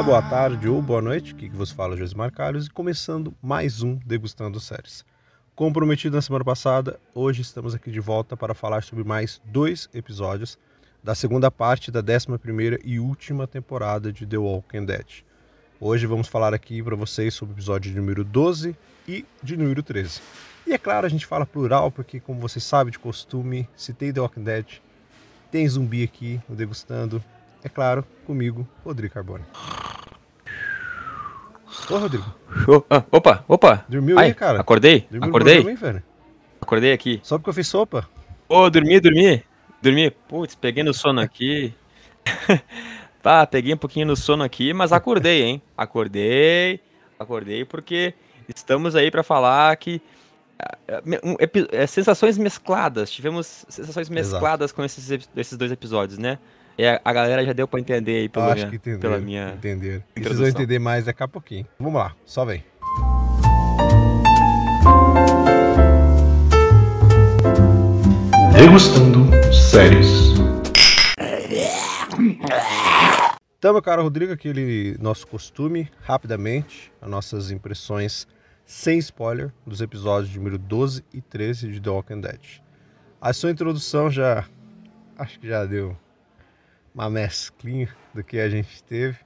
Dia, boa tarde ou boa noite, que você fala Josimar Carlos e começando mais um Degustando Séries. Como prometido na semana passada, hoje estamos aqui de volta para falar sobre mais dois episódios da segunda parte da 11ª e última temporada de The Walking Dead. Hoje vamos falar aqui para vocês sobre o episódio de número 12 e de número 13. E é claro, a gente fala plural porque, como vocês sabem de costume, se tem The Walking Dead, tem zumbi aqui no Degustando, é claro, comigo, Rodrigo Carbone. Ô, Rodrigo. Ah, opa, opa. Dormiu Ai, aí, cara? Acordei? Dormiu acordei? Também, velho? Acordei aqui. Só porque eu fiz sopa? Ô, oh, dormi, dormi. Dormi. Putz, peguei no sono aqui. tá, peguei um pouquinho no sono aqui, mas acordei, hein? Acordei. Acordei porque estamos aí para falar que é, sensações mescladas. Tivemos sensações mescladas Exato. com esses, esses dois episódios, né? É, a galera já deu pra entender aí pelo Acho minha, que entenderam, pela minha. Entenderam. Entender mais daqui a pouquinho. Vamos lá, só vem. Degustando séries. Então, meu caro Rodrigo, aquele nosso costume, rapidamente, as nossas impressões sem spoiler dos episódios número 12 e 13 de The Walking Dead. A sua introdução já acho que já deu uma mesclinha do que a gente teve.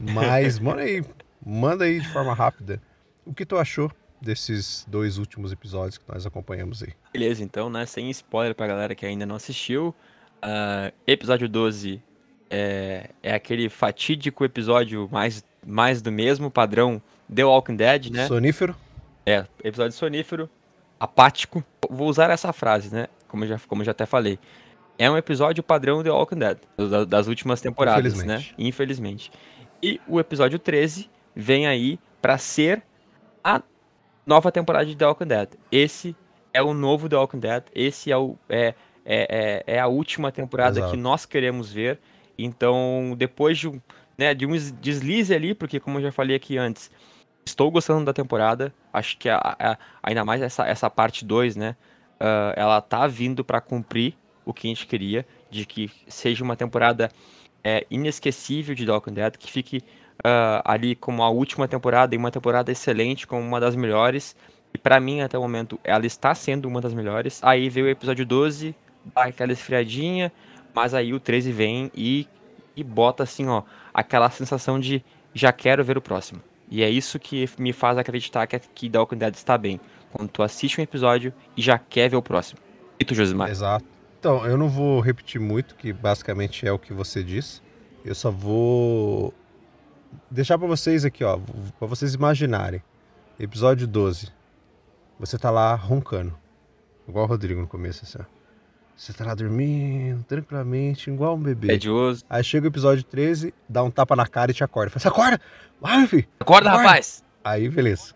Mas manda aí, manda aí de forma rápida o que tu achou desses dois últimos episódios que nós acompanhamos aí. Beleza, então, né? Sem spoiler pra galera que ainda não assistiu. Uh, episódio 12 é, é aquele fatídico episódio mais, mais do mesmo, padrão The Walking Dead, né? Sonífero. É, episódio sonífero, apático. Vou usar essa frase, né? Como eu já, como eu já até falei é um episódio padrão The Walking Dead, das últimas temporadas, né? Infelizmente. né? Infelizmente. E o episódio 13 vem aí para ser a nova temporada de The Walking Dead. Esse é o novo The Walking Dead, esse é, o, é, é, é, é a última temporada Exato. que nós queremos ver. Então, depois de um, né, de um deslize ali, porque como eu já falei aqui antes, estou gostando da temporada. Acho que a, a, ainda mais essa, essa parte 2, né? Uh, ela tá vindo para cumprir o que a gente queria, de que seja uma temporada é, inesquecível de The Walking Dead, que fique uh, ali como a última temporada e uma temporada excelente, como uma das melhores. E para mim, até o momento, ela está sendo uma das melhores. Aí veio o episódio 12, dá aquela esfriadinha, mas aí o 13 vem e, e bota assim, ó, aquela sensação de já quero ver o próximo. E é isso que me faz acreditar que, que The Dead está bem. Quando tu assiste um episódio e já quer ver o próximo. E tu, Josimar? Exato. Então, eu não vou repetir muito, que basicamente é o que você disse. Eu só vou deixar para vocês aqui, ó, para vocês imaginarem. Episódio 12. Você tá lá roncando. Igual o Rodrigo no começo, assim, ó. Você tá lá dormindo, tranquilamente, igual um bebê. Pedioso. Aí chega o episódio 13, dá um tapa na cara e te acorda. Fala, acorda! Vai, meu filho! Acorda, acorda, rapaz! Aí, beleza.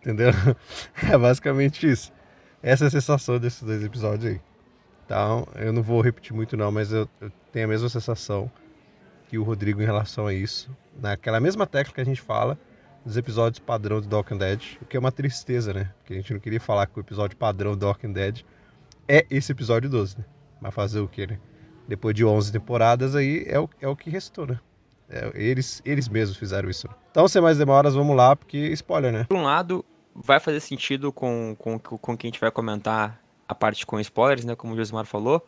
Entendeu? É basicamente isso. Essa é a sensação desses dois episódios aí. Então, eu não vou repetir muito não, mas eu, eu, tenho a mesma sensação que o Rodrigo em relação a isso. Naquela mesma técnica que a gente fala dos episódios padrão do Walking Dead, o que é uma tristeza, né? Porque a gente não queria falar que o episódio padrão do Walking Dead é esse episódio 12, né? Mas fazer o quê, né? Depois de 11 temporadas aí é o, é o que restou, né? É, eles, eles mesmos fizeram isso. Então, sem mais demoras, vamos lá, porque spoiler, né? Por um lado, vai fazer sentido com, com, com quem a gente vai comentar a parte com spoilers, né? Como o Josimar falou.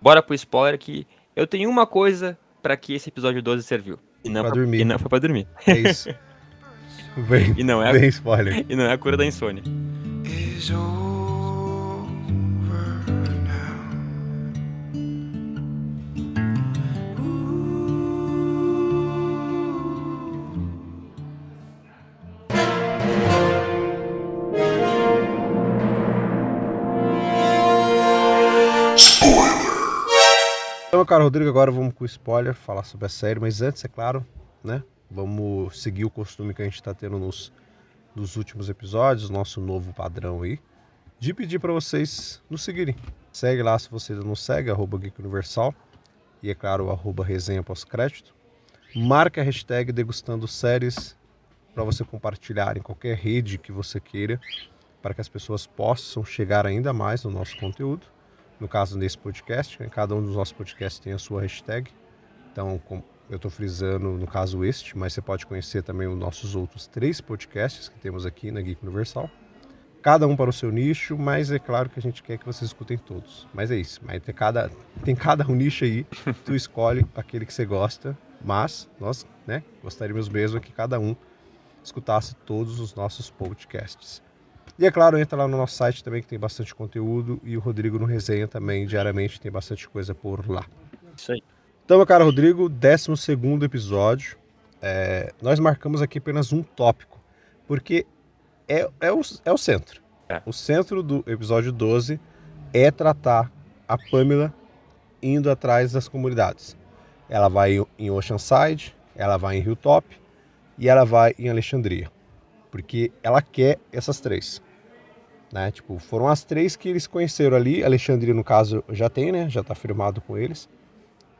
Bora pro spoiler que eu tenho uma coisa para que esse episódio 12 serviu. E não pra, pra dormir. E não foi pra dormir. É isso. Bem, e não é, bem spoiler. E não é a cura da insônia. Então, meu caro Rodrigo, agora vamos com spoiler, falar sobre a série, mas antes, é claro, né? Vamos seguir o costume que a gente está tendo nos, nos últimos episódios, nosso novo padrão aí, de pedir para vocês nos seguirem. Segue lá se você não segue, arroba Geek Universal, e é claro, arroba resenha pós-crédito. Marque a hashtag degustando séries para você compartilhar em qualquer rede que você queira, para que as pessoas possam chegar ainda mais no nosso conteúdo no caso desse podcast, né? cada um dos nossos podcasts tem a sua hashtag. Então Eu estou frisando, no caso, este, mas você pode conhecer também os nossos outros três podcasts que temos aqui na Geek Universal. Cada um para o seu nicho, mas é claro que a gente quer que vocês escutem todos. Mas é isso, mas tem cada, tem cada um nicho aí, tu escolhe aquele que você gosta, mas nós né, gostaríamos mesmo que cada um escutasse todos os nossos podcasts. E é claro, entra lá no nosso site também que tem bastante conteúdo e o Rodrigo no Resenha também diariamente tem bastante coisa por lá. Isso aí. Então, meu caro Rodrigo, 12 episódio. É, nós marcamos aqui apenas um tópico, porque é, é, o, é o centro. É. O centro do episódio 12 é tratar a Pamela indo atrás das comunidades. Ela vai em Oceanside, ela vai em Hilltop e ela vai em Alexandria. Porque ela quer essas três. Né? Tipo, foram as três que eles conheceram ali. Alexandria, no caso, já tem, né? Já tá firmado com eles.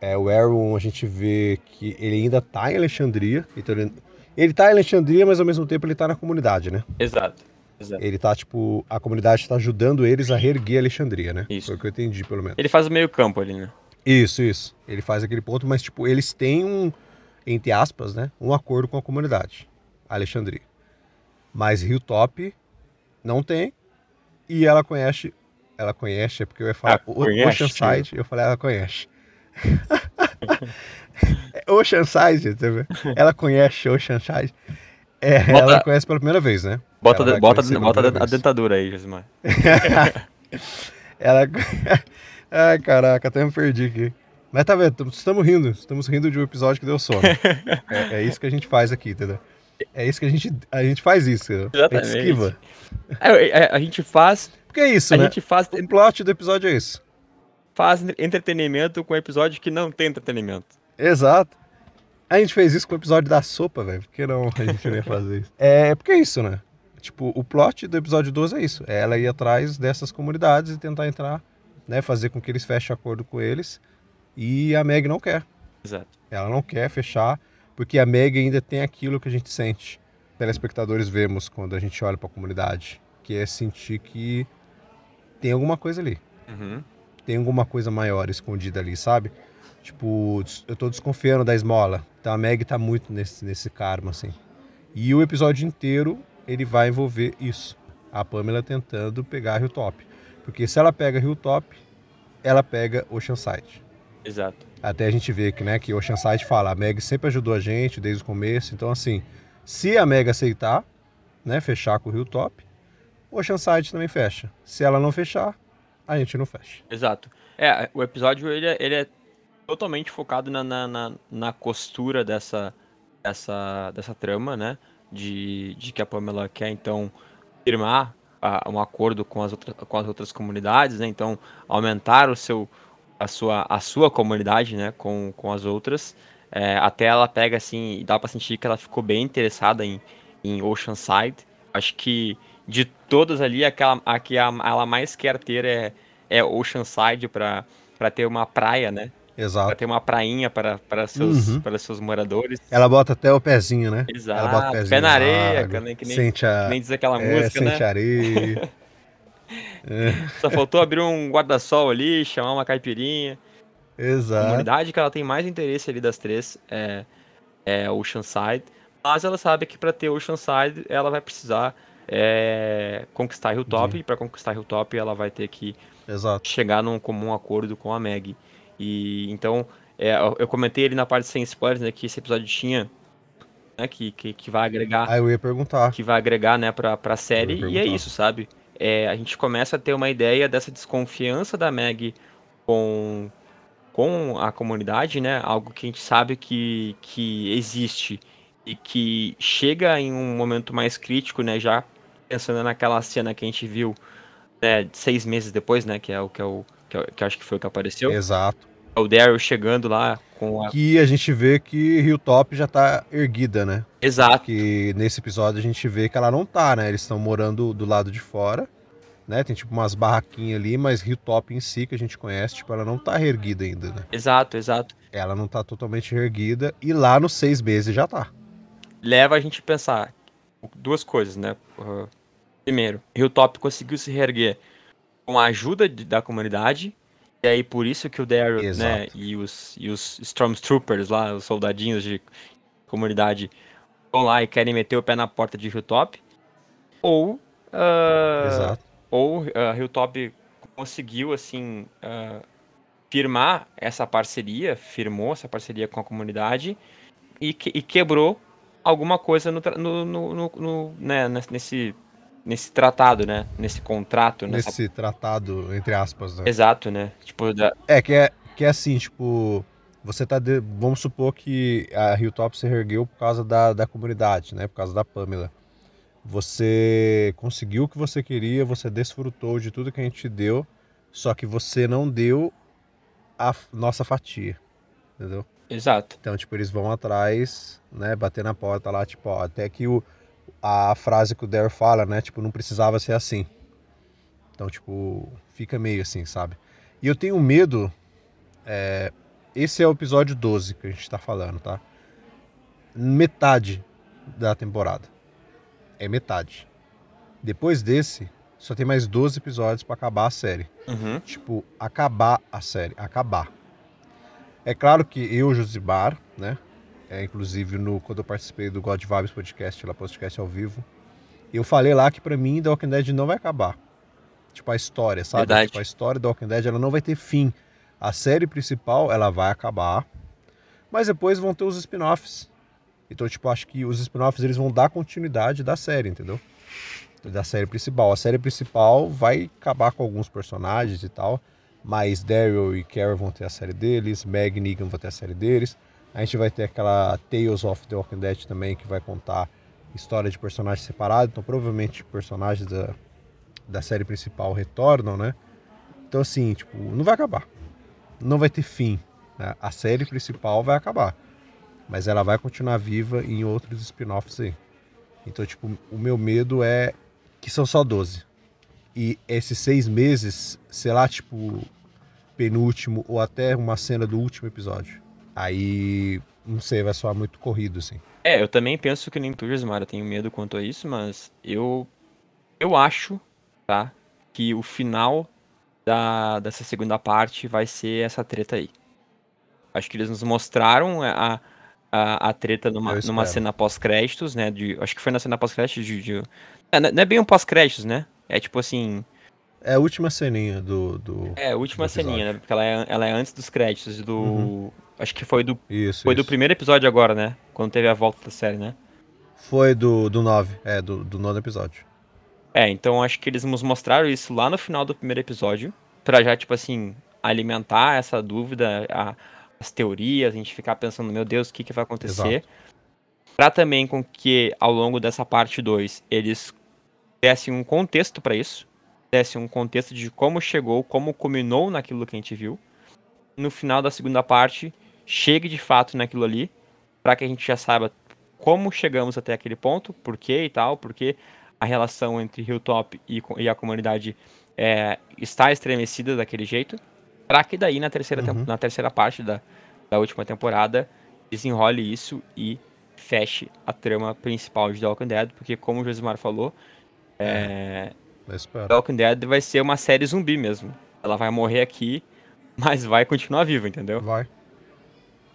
É, o Aaron, a gente vê que ele ainda tá em Alexandria. Então ele, ele tá em Alexandria, mas ao mesmo tempo ele tá na comunidade, né? Exato. Exato. Ele tá, tipo, a comunidade está ajudando eles a reerguer Alexandria, né? Isso. Foi o que eu entendi, pelo menos. Ele faz o meio campo ali, né? Isso, isso. Ele faz aquele ponto, mas, tipo, eles têm um, entre aspas, né? Um acordo com a comunidade, Alexandria. Mas Hilltop não tem. E ela conhece. Ela conhece, é porque eu ia falar ah, Oceanside, eu falei, ela conhece. Oceanside, tá ela conhece Oceanside. É, bota, ela conhece pela primeira vez, né? Bota, de, bota, bota a dentadura aí, Josimar. ela. Ai, caraca, até me perdi aqui. Mas tá vendo, estamos rindo, estamos rindo de um episódio que deu sono. é, é, isso que a gente faz aqui, entendeu? É isso que a gente, a gente faz isso? Exatamente. A gente esquiva. É, é, a gente faz. Porque é isso, a né? gente faz. O plot do episódio é isso faz entretenimento com episódio que não tem entretenimento. Exato. A gente fez isso com o episódio da sopa, velho. Por que não a gente não ia fazer isso? É, porque é isso, né? Tipo, o plot do episódio 12 é isso. É ela ir atrás dessas comunidades e tentar entrar, né? Fazer com que eles fechem acordo com eles. E a Meg não quer. Exato. Ela não quer fechar, porque a Meg ainda tem aquilo que a gente sente. Telespectadores vemos quando a gente olha para a comunidade, que é sentir que tem alguma coisa ali. Uhum tem alguma coisa maior escondida ali, sabe? Tipo, eu tô desconfiando da esmola. Então a Meg tá muito nesse, nesse karma, assim. E o episódio inteiro, ele vai envolver isso. A Pamela tentando pegar a Hilltop. Porque se ela pega Hilltop, ela pega Oceanside. Exato. Até a gente vê que, né, que Oceanside fala, a Meg sempre ajudou a gente desde o começo. Então, assim, se a Meg aceitar, né, fechar com o Hilltop, Oceanside também fecha. Se ela não fechar, a gente não fecha. Exato. É, o episódio ele é, ele é totalmente focado na, na, na, na costura dessa, dessa, dessa trama, né? De, de que a Pamela quer então firmar a, um acordo com as, outras, com as outras comunidades, né? Então aumentar o seu, a, sua, a sua comunidade, né? Com, com as outras. É, até ela pega assim, dá para sentir que ela ficou bem interessada em, em Oceanside. Acho que de todas ali, aquela, a que a, ela mais quer ter é, é Oceanside para ter uma praia, né? Exato. Pra ter uma prainha para, para, seus, uhum. para seus moradores. Ela bota até o pezinho, né? Exato. Ela bota o pezinho pé na areia, que nem, que nem, sente a... nem diz aquela é, música, sente né? areia. é. Só faltou abrir um guarda-sol ali, chamar uma caipirinha. Exato. A comunidade que ela tem mais interesse ali das três é, é Oceanside. Mas ela sabe que para ter Oceanside, ela vai precisar é, conquistar Hilltop, e para conquistar Hilltop ela vai ter que Exato. chegar num comum acordo com a Meg. E então, é, eu comentei ali na parte sem spoilers, né, que esse episódio tinha né, que, que, que vai agregar. Ah, eu ia perguntar. Que vai agregar, né, pra, pra série, e é isso, sabe? É, a gente começa a ter uma ideia dessa desconfiança da Meg com, com a comunidade, né? Algo que a gente sabe que, que existe e que chega em um momento mais crítico, né? Já pensando naquela cena que a gente viu né, seis meses depois, né? Que é o que é o que, é, que acho que foi o que apareceu. Exato. O Daryl chegando lá com a. Que a gente vê que Hilltop já tá erguida, né? Exato. Que nesse episódio a gente vê que ela não tá, né? Eles estão morando do lado de fora, né? Tem tipo umas barraquinhas ali, mas Hilltop em si, que a gente conhece, tipo, ela não tá erguida ainda, né? Exato, exato. Ela não tá totalmente erguida e lá nos seis meses já tá. Leva a gente a pensar duas coisas, né? Uh, primeiro, Hilltop conseguiu se reerguer com a ajuda de, da comunidade, E aí por isso que o Daryl, né, e os, e os Stormtroopers lá, os soldadinhos de comunidade, vão lá e querem meter o pé na porta de Hilltop. Ou, uh, ou uh, Hilltop conseguiu, assim, uh, firmar essa parceria, firmou essa parceria com a comunidade e, que, e quebrou alguma coisa no, no, no, no né, nesse nesse tratado, né? Nesse contrato. Nessa... Nesse tratado, entre aspas, né? Exato, né? Tipo, da... É, que é, que é assim, tipo, você tá. De... Vamos supor que a Hilltop se ergueu por causa da, da comunidade, né? Por causa da Pamela. Você conseguiu o que você queria, você desfrutou de tudo que a gente deu, só que você não deu a nossa fatia. Entendeu? Exato. Então, tipo, eles vão atrás, né? Bater na porta lá, tipo, ó, até que o a frase que o Dare fala, né? Tipo, não precisava ser assim. Então, tipo, fica meio assim, sabe? E eu tenho medo. É, esse é o episódio 12 que a gente tá falando, tá? Metade da temporada. É metade. Depois desse, só tem mais 12 episódios para acabar a série. Uhum. Tipo, acabar a série. Acabar. É claro que eu, Josibar, né? É, inclusive no, quando eu participei do God Vibes Podcast, lá podcast ao vivo, eu falei lá que para mim The Walking Dead não vai acabar. Tipo, a história, sabe? Verdade. Tipo, a história do Walking Dead ela não vai ter fim. A série principal, ela vai acabar, mas depois vão ter os spin-offs. Então, tipo, acho que os spin-offs eles vão dar continuidade da série, entendeu? Da série principal. A série principal vai acabar com alguns personagens e tal, mas Daryl e Carol vão ter a série deles, Meg e Negan vão ter a série deles. A gente vai ter aquela Tales of the Walking Dead também, que vai contar história de personagens separados. Então, provavelmente, personagens da, da série principal retornam, né? Então, assim, tipo, não vai acabar. Não vai ter fim. Né? A série principal vai acabar. Mas ela vai continuar viva em outros spin-offs aí. Então, tipo, o meu medo é que são só 12. E esses seis meses, sei lá, tipo, penúltimo ou até uma cena do último episódio. Aí, não sei, vai soar muito corrido, assim. É, eu também penso que nem tu, Gismar, eu tenho medo quanto a isso, mas eu eu acho, tá, que o final da, dessa segunda parte vai ser essa treta aí. Acho que eles nos mostraram a, a, a treta numa, numa cena pós-créditos, né? De, acho que foi na cena pós-créditos de, de... É, não é bem um pós-créditos, né? É tipo assim. É a última ceninha do. do é, a última ceninha, né? Porque ela é, ela é antes dos créditos do. Uhum. Acho que foi do. Isso, foi isso. do primeiro episódio agora, né? Quando teve a volta da série, né? Foi do, do 9, é, do, do nono episódio. É, então acho que eles nos mostraram isso lá no final do primeiro episódio. Pra já, tipo assim, alimentar essa dúvida, a, as teorias, a gente ficar pensando, meu Deus, o que, que vai acontecer. Exato. Pra também com que ao longo dessa parte 2 eles dessem um contexto para isso. Dessem um contexto de como chegou, como culminou naquilo que a gente viu. No final da segunda parte, chegue de fato naquilo ali, para que a gente já saiba como chegamos até aquele ponto, por quê e tal, porque a relação entre Hilltop e, e a comunidade é, está estremecida daquele jeito, para que daí na terceira, uhum. na terceira parte da, da última temporada desenrole isso e feche a trama principal de The Walking Dead, porque como o Josimar falou, é, é The Walking Dead vai ser uma série zumbi mesmo. Ela vai morrer aqui, mas vai continuar viva, entendeu? Vai.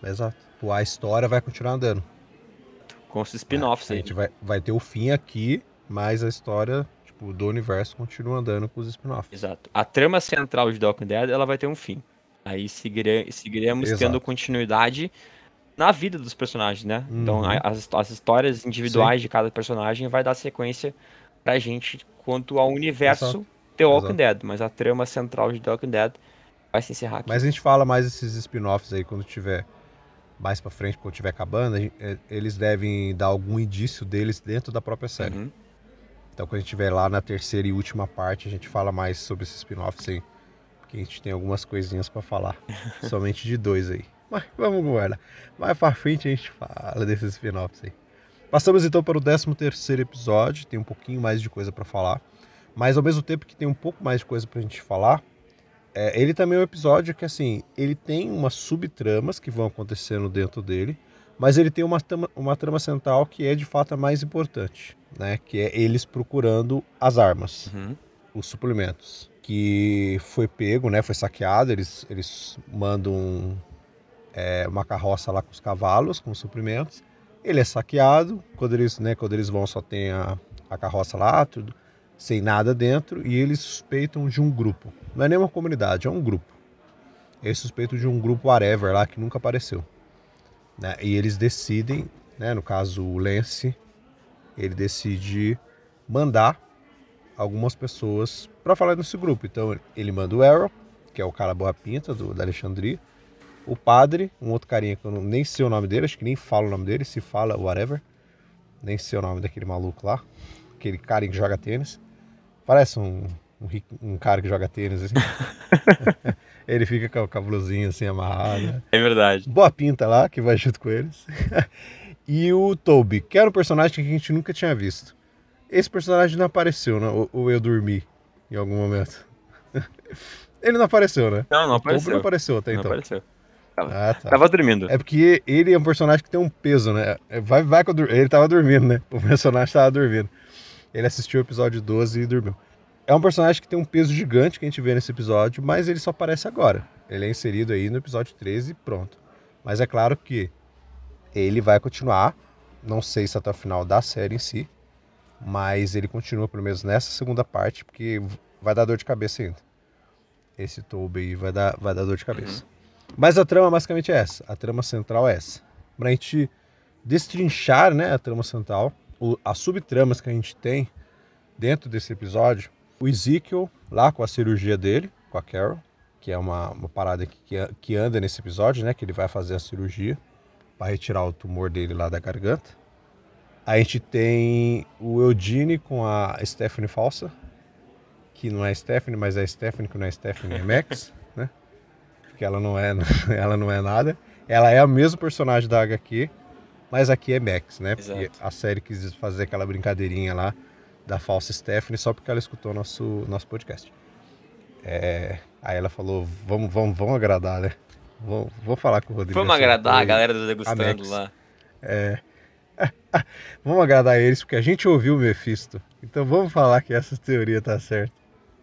Exato. A história vai continuar andando. Com os spin-offs é, aí. A gente vai, vai ter o fim aqui, mas a história tipo, do universo continua andando com os spin-offs. Exato. A trama central de The Walking Dead ela vai ter um fim. Aí seguire, seguiremos Exato. tendo continuidade na vida dos personagens, né? Então, uhum. Então as, as histórias individuais Sim. de cada personagem vai dar sequência pra gente quanto ao universo Exato. The Walking Exato. Dead. Mas a trama central de The Walking Dead vai se encerrar aqui. Mas a gente fala mais desses spin-offs aí quando tiver mais para frente, quando tiver acabando, é, eles devem dar algum indício deles dentro da própria série. Uhum. Então quando a gente estiver lá na terceira e última parte, a gente fala mais sobre esses spin-offs aí. Porque a gente tem algumas coisinhas para falar. Somente de dois aí. Mas vamos guardar. Mais pra frente a gente fala desses spin-offs aí. Passamos então para o 13 terceiro episódio. Tem um pouquinho mais de coisa para falar. Mas ao mesmo tempo que tem um pouco mais de coisa pra gente falar, é, ele também é um episódio que, assim, ele tem umas subtramas que vão acontecendo dentro dele, mas ele tem uma, uma trama central que é de fato a mais importante, né? Que é eles procurando as armas. Uhum. os suplementos. Que foi pego, né? Foi saqueado. Eles, eles mandam é, uma carroça lá com os cavalos, com os suprimentos. Ele é saqueado. Quando eles, né, quando eles vão, só tem a, a carroça lá, tudo, sem nada dentro. E eles suspeitam de um grupo. Não é nem uma comunidade, é um grupo. Eles suspeitam de um grupo whatever lá que nunca apareceu. Né? E eles decidem, né, no caso o Lance, ele decide mandar algumas pessoas para falar nesse grupo. Então ele manda o Arrow, que é o cara boa pinta do, da Alexandria, o padre, um outro carinha que eu não, nem sei o nome dele, acho que nem falo o nome dele, se fala whatever, nem sei o nome daquele maluco lá, aquele cara que joga tênis, parece um, um, um cara que joga tênis assim. ele fica com o cabelozinho assim amarrado. É verdade. Boa pinta lá, que vai junto com eles. e o Toby, que era um personagem que a gente nunca tinha visto. Esse personagem não apareceu, né? Ou, ou eu dormi em algum momento. ele não apareceu, né? Não, não apareceu. O Toby não apareceu até não então. Apareceu. Tava, ah, tá. tava dormindo. É porque ele é um personagem que tem um peso, né? É, vai, vai, ele tava dormindo, né? O personagem tava dormindo. Ele assistiu o episódio 12 e dormiu. É um personagem que tem um peso gigante que a gente vê nesse episódio, mas ele só aparece agora. Ele é inserido aí no episódio 13 e pronto. Mas é claro que ele vai continuar, não sei se até o final da série em si, mas ele continua pelo menos nessa segunda parte, porque vai dar dor de cabeça ainda. Esse Toby vai dar, vai dar dor de cabeça. Uhum. Mas a trama basicamente é essa, a trama central é essa. Pra gente destrinchar né, a trama central, o, as subtramas que a gente tem dentro desse episódio, o Ezekiel lá com a cirurgia dele, com a Carol, que é uma, uma parada que, que anda nesse episódio, né? Que ele vai fazer a cirurgia para retirar o tumor dele lá da garganta. A gente tem o Eugene com a Stephanie Falsa, que não é Stephanie, mas é Stephanie, que não é Stephanie, é Max, né? Porque ela não é, ela não é nada. Ela é a mesma personagem da HQ, mas aqui é Max, né? Porque Exato. a série quis fazer aquela brincadeirinha lá da falsa Stephanie só porque ela escutou nosso, nosso podcast. É, aí ela falou, vamos, vamos, vamos agradar, né? Vou, vou falar com o Rodrigo. Vamos agradar a galera do Degustando lá. É, vamos agradar eles, porque a gente ouviu o Mephisto. Então vamos falar que essa teoria tá certa.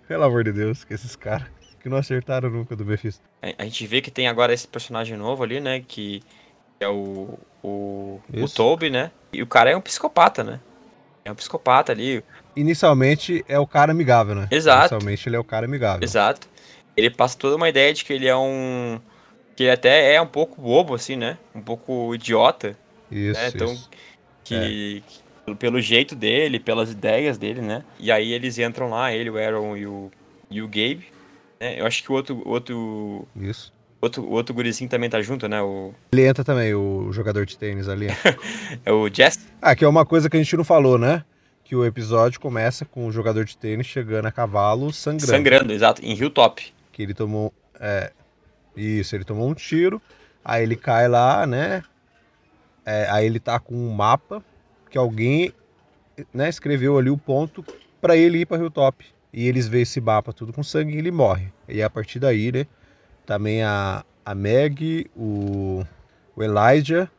Pelo amor de Deus, que esses caras que não acertaram nunca do Mephisto. A gente vê que tem agora esse personagem novo ali, né? Que é o, o, o Toby, né? E o cara é um psicopata, né? É um psicopata ali. Inicialmente é o cara amigável, né? Exato. Inicialmente ele é o cara amigável. Exato. Ele passa toda uma ideia de que ele é um. Que ele até é um pouco bobo, assim, né? Um pouco idiota. Isso. Né? Então, isso. que. É. Pelo jeito dele, pelas ideias dele, né? E aí eles entram lá, ele, o Aaron e o, e o Gabe. Né? Eu acho que o outro. outro isso. Outro, outro gurizinho também tá junto, né? O... Ele entra também, o jogador de tênis ali. é o Jess? Ah, que é uma coisa que a gente não falou, né? Que o episódio começa com o jogador de tênis chegando a cavalo sangrando. Sangrando, exato, em Hilltop. Que ele tomou. É, isso, ele tomou um tiro, aí ele cai lá, né? É, aí ele tá com um mapa que alguém né, escreveu ali o ponto para ele ir para Hilltop. E eles veem esse mapa tudo com sangue e ele morre. E a partir daí, né? Também a, a Meg, o, o Elijah.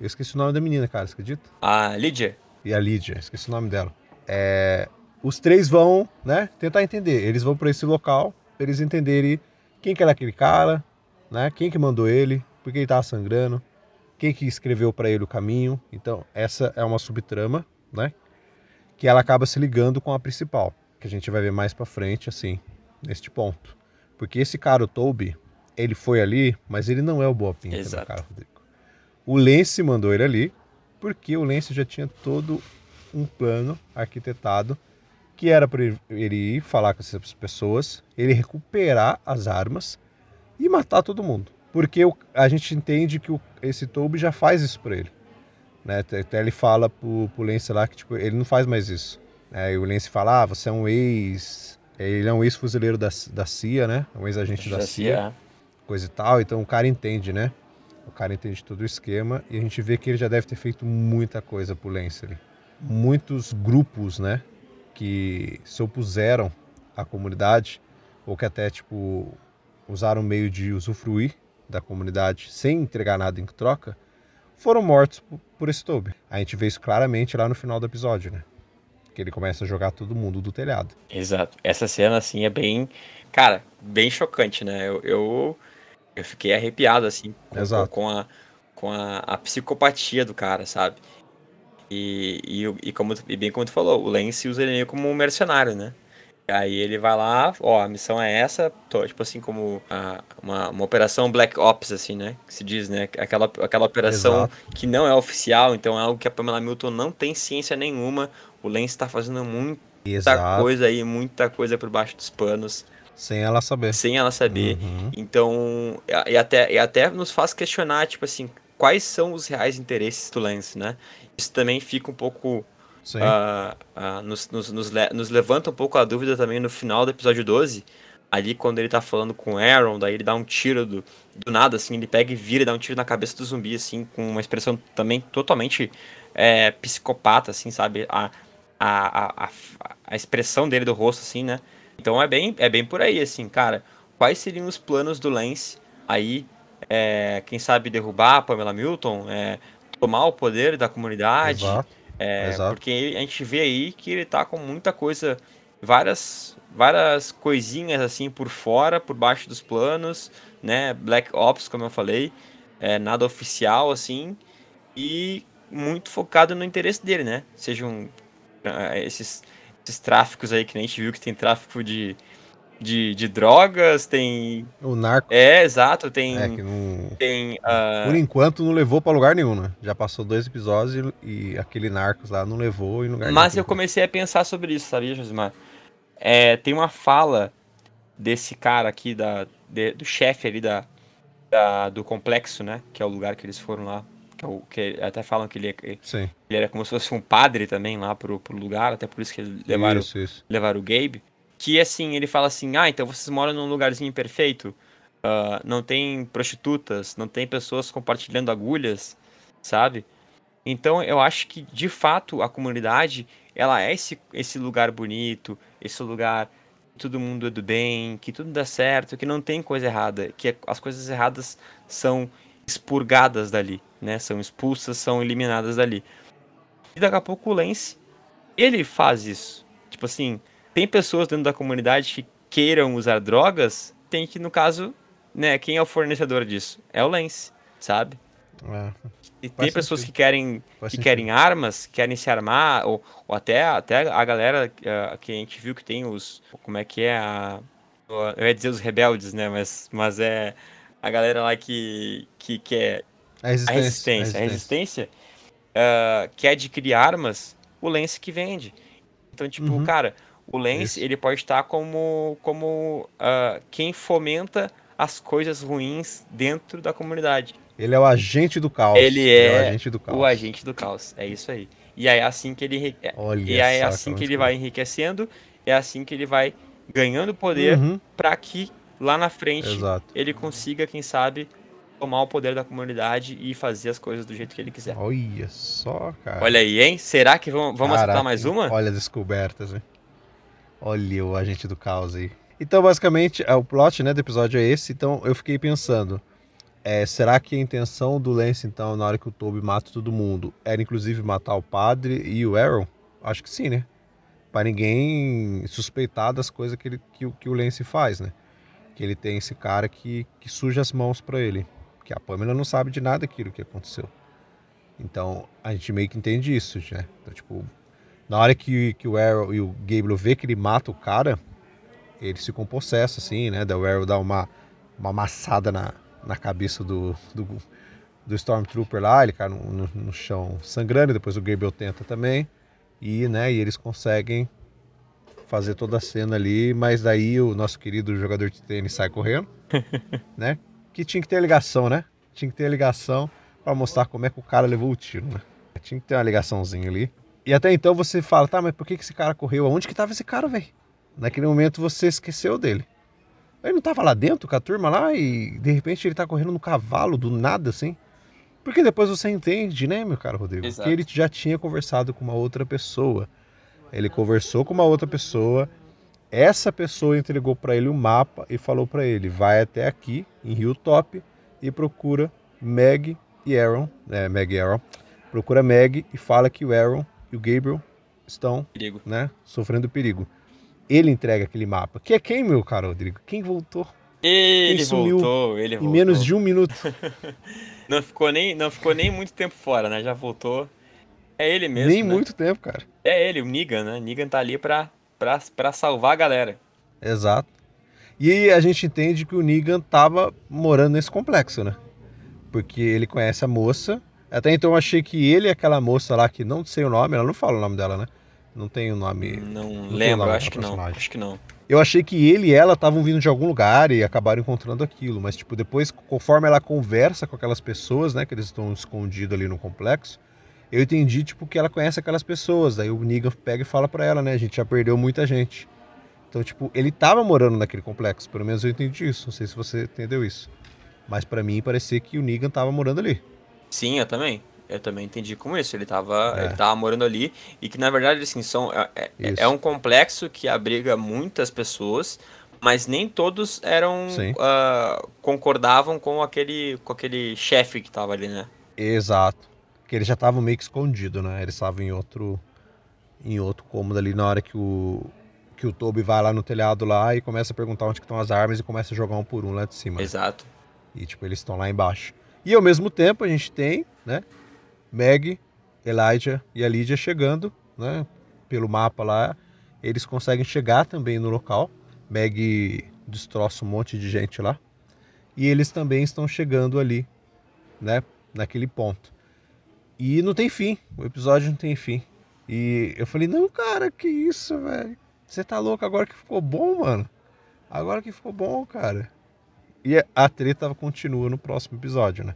Eu esqueci o nome da menina, cara, você acredita? A Lydia. E a Lydia, esqueci o nome dela. É, os três vão, né, tentar entender. Eles vão para esse local, pra eles entenderem quem que era aquele cara, né, quem que mandou ele, por que ele tava sangrando, quem que escreveu para ele o caminho. Então, essa é uma subtrama, né, que ela acaba se ligando com a principal, que a gente vai ver mais para frente, assim, neste ponto. Porque esse cara, o Toby, ele foi ali, mas ele não é o Boa Pinta, né, Exato. cara, Rodrigo. O Lance mandou ele ali, porque o Lance já tinha todo um plano arquitetado que era para ele ir falar com essas pessoas, ele recuperar as armas e matar todo mundo. Porque a gente entende que esse Toby já faz isso para ele. Né? Até ele fala pro, pro Lance lá que tipo, ele não faz mais isso. É, e o Lance fala, ah, você é um ex ele é um ex-fuzileiro da, da CIA, né? Um ex-agente da, da CIA, CIA, coisa e tal. Então o cara entende, né? O cara entende todo o esquema e a gente vê que ele já deve ter feito muita coisa pro Lance ali. Muitos grupos, né? Que se opuseram à comunidade ou que até, tipo, usaram o meio de usufruir da comunidade sem entregar nada em troca, foram mortos por, por esse Toby. A gente vê isso claramente lá no final do episódio, né? Que ele começa a jogar todo mundo do telhado. Exato. Essa cena, assim, é bem. Cara, bem chocante, né? Eu, eu, eu fiquei arrepiado, assim, com, com, a, com a, a, psicopatia do cara, sabe? E, e, e, como, e bem como tu falou, o Lance usa ele como um mercenário, né? Aí ele vai lá, ó, a missão é essa, tô, tipo assim, como a, uma, uma operação Black Ops, assim, né? Que se diz, né? Aquela, aquela operação Exato. que não é oficial, então é algo que a Pamela Milton não tem ciência nenhuma. O Lance tá fazendo muita Exato. coisa aí, muita coisa por baixo dos panos. Sem ela saber. Sem ela saber. Uhum. Então, e até, e até nos faz questionar, tipo assim, quais são os reais interesses do Lance, né? Isso também fica um pouco Uh, uh, nos, nos, nos, nos, levanta um pouco a dúvida também no final do episódio 12. Ali, quando ele tá falando com o Aaron, daí ele dá um tiro do, do nada, assim, ele pega e vira e dá um tiro na cabeça do zumbi, assim, com uma expressão também totalmente é, psicopata, assim, sabe? A, a, a, a, expressão dele do rosto, assim, né? Então é bem, é bem por aí, assim, cara. Quais seriam os planos do Lance aí? É, quem sabe derrubar a Pamela Milton? É, tomar o poder da comunidade? Exato é, porque a gente vê aí que ele tá com muita coisa, várias, várias coisinhas assim por fora, por baixo dos planos, né? Black Ops, como eu falei, é, nada oficial assim, e muito focado no interesse dele, né? Sejam é, esses, esses tráficos aí que a gente viu que tem tráfico de, de, de drogas, tem. O narco. É, exato, tem. É, não... tem uh... Por enquanto não levou para lugar nenhum, né? Já passou dois episódios e, e aquele narcos lá não levou em lugar Mas nenhum. eu comecei a pensar sobre isso, sabia, Josimar? É, tem uma fala desse cara aqui, da, de, do chefe ali da, da, do complexo, né? Que é o lugar que eles foram lá. Que, é o, que até falam que ele, é, ele era como se fosse um padre também lá pro, pro lugar, até por isso que levaram, isso, isso. levaram o Gabe que assim, ele fala assim, ah, então vocês moram num lugarzinho perfeito, uh, não tem prostitutas, não tem pessoas compartilhando agulhas, sabe? Então eu acho que de fato a comunidade ela é esse, esse lugar bonito, esse lugar que todo mundo é do bem, que tudo dá certo, que não tem coisa errada, que as coisas erradas são expurgadas dali, né? São expulsas, são eliminadas dali. E daqui a pouco o Lance, ele faz isso. Tipo assim, tem pessoas dentro da comunidade que queiram usar drogas, tem que, no caso, né, quem é o fornecedor disso? É o Lance, sabe? É. E tem pessoas que querem que querem armas, querem se armar, ou, ou até, até a galera uh, que a gente viu que tem os. Como é que é a. Eu ia dizer os rebeldes, né? Mas, mas é a galera lá que, que quer. A resistência. A resistência, a resistência uh, quer adquirir armas, o Lance que vende. Então, tipo, uhum. cara, o Lance, Isso. ele pode estar como, como uh, quem fomenta as coisas ruins dentro da comunidade. Ele é o agente do caos. Ele é, ele é o, agente do caos. o agente do caos. É isso aí. E aí é assim que ele Olha e é assim que ele vai enriquecendo, é assim que ele vai ganhando poder uhum. para que lá na frente Exato. ele consiga, quem sabe, tomar o poder da comunidade e fazer as coisas do jeito que ele quiser. Olha só, cara. Olha aí, hein? Será que vamos, vamos acertar mais uma? Olha as descobertas, hein? Olha o agente do caos aí. Então, basicamente, é, o plot né, do episódio é esse. Então, eu fiquei pensando: é, será que a intenção do Lance, então, na hora que o Toby mata todo mundo, era inclusive matar o padre e o Aaron? Acho que sim, né? Para ninguém suspeitar das coisas que, ele, que, que o Lance faz, né? Que ele tem esse cara que, que suja as mãos para ele. Que a Pamela não sabe de nada daquilo que aconteceu. Então, a gente meio que entende isso, né? Então, tipo, na hora que, que o Arrow e o Gabriel vê que ele mata o cara, ele se compossessa, assim, né? O Arrow dá uma, uma amassada na, na cabeça do, do, do Stormtrooper lá, ele cai no, no, no, chão sangrando, depois o Gabriel tenta também. E, né, e eles conseguem fazer toda a cena ali, mas daí o nosso querido jogador de tênis sai correndo, né? Que tinha que ter ligação, né? Tinha que ter ligação para mostrar como é que o cara levou o tiro, né? Tinha que ter uma ligaçãozinha ali. E até então você fala, tá, mas por que esse cara correu? Aonde que tava esse cara, velho? Naquele momento você esqueceu dele. Ele não tava lá dentro com a turma lá e de repente ele tá correndo no cavalo do nada assim. Porque depois você entende, né, meu caro Rodrigo? Exato. Que ele já tinha conversado com uma outra pessoa. Ele conversou com uma outra pessoa. Essa pessoa entregou para ele o um mapa e falou para ele: vai até aqui, em Rio Top, e procura Meg e Aaron. É, Meg e Aaron. Procura Meg e fala que o Aaron e o Gabriel estão perigo. Né, sofrendo perigo. Ele entrega aquele mapa. Que é quem, meu caro Rodrigo? Quem voltou? Ele quem voltou, ele voltou. Em menos de um minuto. não, ficou nem, não ficou nem muito tempo fora, né? Já voltou. É ele mesmo. Nem né? muito tempo, cara. É ele, o Negan, né? Negan tá ali pra, pra, pra salvar a galera. Exato. E a gente entende que o Negan tava morando nesse complexo, né? Porque ele conhece a moça. Até então eu achei que ele e aquela moça lá, que não sei o nome, ela não fala o nome dela, né? Não tem o nome. Não, não lembro, nome acho que não. Acho que não. Eu achei que ele e ela estavam vindo de algum lugar e acabaram encontrando aquilo, mas tipo, depois, conforme ela conversa com aquelas pessoas, né, que eles estão escondidos ali no complexo, eu entendi tipo que ela conhece aquelas pessoas. Daí o Negan pega e fala para ela, né, a gente já perdeu muita gente. Então, tipo, ele tava morando naquele complexo, pelo menos eu entendi isso, não sei se você entendeu isso. Mas para mim parecia que o Negan tava morando ali. Sim, eu também. Eu também entendi como isso. Ele estava é. ele tava morando ali e que na verdade assim são é, é, é um complexo que abriga muitas pessoas, mas nem todos eram uh, concordavam com aquele com aquele chefe que estava ali, né? Exato. Que ele já estava meio que escondido, né? Ele estava em outro em outro cômodo ali na hora que o que o Toby vai lá no telhado lá e começa a perguntar onde estão as armas e começa a jogar um por um lá de cima. Exato. Né? E tipo eles estão lá embaixo. E ao mesmo tempo a gente tem, né? Meg, Elijah e a Lídia chegando, né? Pelo mapa lá, eles conseguem chegar também no local. Meg destroça um monte de gente lá. E eles também estão chegando ali, né? Naquele ponto. E não tem fim, o episódio não tem fim. E eu falei, não, cara, que isso, velho? Você tá louco agora que ficou bom, mano? Agora que ficou bom, cara. E a treta continua no próximo episódio, né?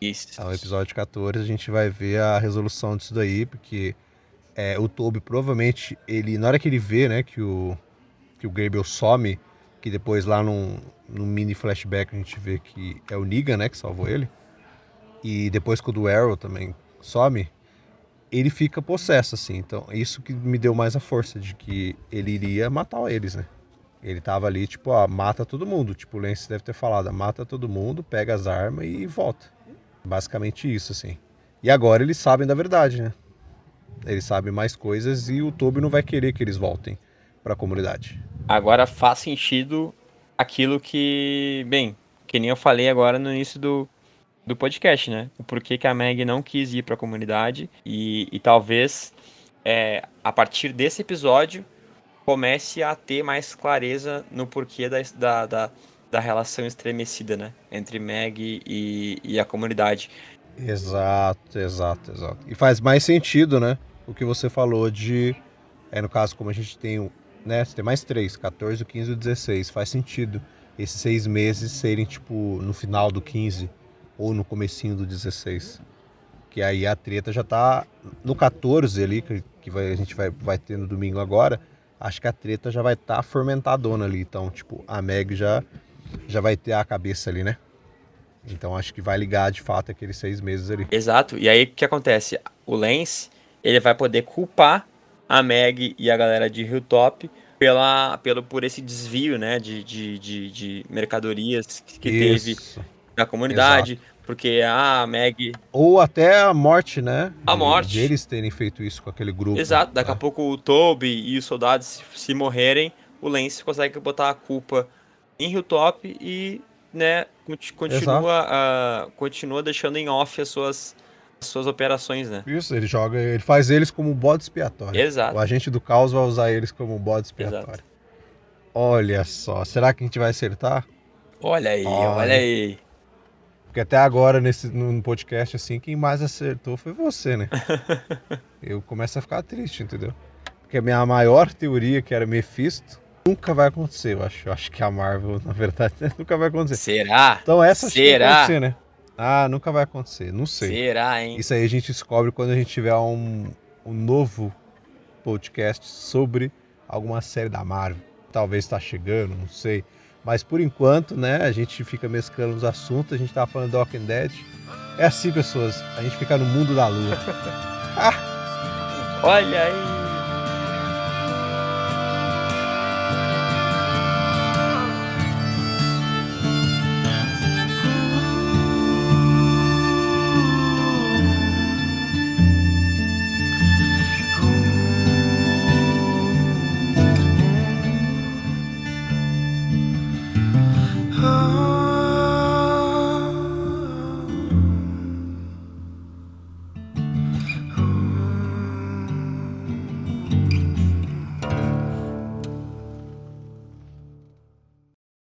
Isso. No episódio 14 a gente vai ver a resolução disso daí, porque é, o Toby provavelmente, ele na hora que ele vê, né, que o, que o Gabriel some, que depois lá num, num mini flashback a gente vê que é o Negan, né, que salvou ele, e depois quando o Arrow também some, ele fica possesso, assim. Então, isso que me deu mais a força de que ele iria matar eles, né? Ele tava ali, tipo, ó, mata todo mundo. Tipo, o Lance deve ter falado, mata todo mundo, pega as armas e volta. Basicamente isso, assim. E agora eles sabem da verdade, né? Eles sabem mais coisas e o Toby não vai querer que eles voltem para a comunidade. Agora faz sentido aquilo que, bem, que nem eu falei agora no início do, do podcast, né? O porquê que a Meg não quis ir para a comunidade e, e talvez é, a partir desse episódio comece a ter mais clareza no porquê da, da, da da relação estremecida, né? Entre Meg e, e a comunidade. Exato, exato, exato. E faz mais sentido, né? O que você falou de. É, no caso, como a gente tem. Né, tem mais três, 14, 15 e 16. Faz sentido esses seis meses serem, tipo, no final do 15 ou no comecinho do 16. Que aí a treta já tá no 14 ali, que, que vai, a gente vai, vai ter no domingo agora. Acho que a treta já vai estar tá fermentadona ali. Então, tipo, a Meg já já vai ter a cabeça ali, né? Então acho que vai ligar de fato aqueles seis meses ali. Exato. E aí o que acontece? O Lance ele vai poder culpar a Meg e a galera de Hilltop pela, pelo, por esse desvio né, de, de, de, de mercadorias que Isso. teve na comunidade. Exato. Porque a Meg. Ou até a morte, né? A morte. De eles terem feito isso com aquele grupo. Exato. Daqui né? a pouco o Toby e os soldados, se, se morrerem, o Lance consegue botar a culpa em Hilltop e né, continua, uh, continua deixando em off as suas, as suas operações, né? Isso, ele joga, ele faz eles como bode expiatório. Exato. O agente do caos vai usar eles como bode expiatório. Exato. Olha só, será que a gente vai acertar? Olha aí, olha, olha aí. Porque até agora, nesse, no podcast, assim, quem mais acertou foi você, né? eu começo a ficar triste, entendeu? Porque a minha maior teoria, que era Mephisto, nunca vai acontecer, eu acho. Eu acho que a Marvel, na verdade, nunca vai acontecer. Será? Então essa Será? vai acontecer, né? Ah, nunca vai acontecer, não sei. Será, hein? Isso aí a gente descobre quando a gente tiver um, um novo podcast sobre alguma série da Marvel. Talvez está chegando, não sei. Mas por enquanto, né, a gente fica mesclando os assuntos, a gente tava falando do Walking Dead. É assim, pessoas, a gente fica no mundo da lua. Olha aí!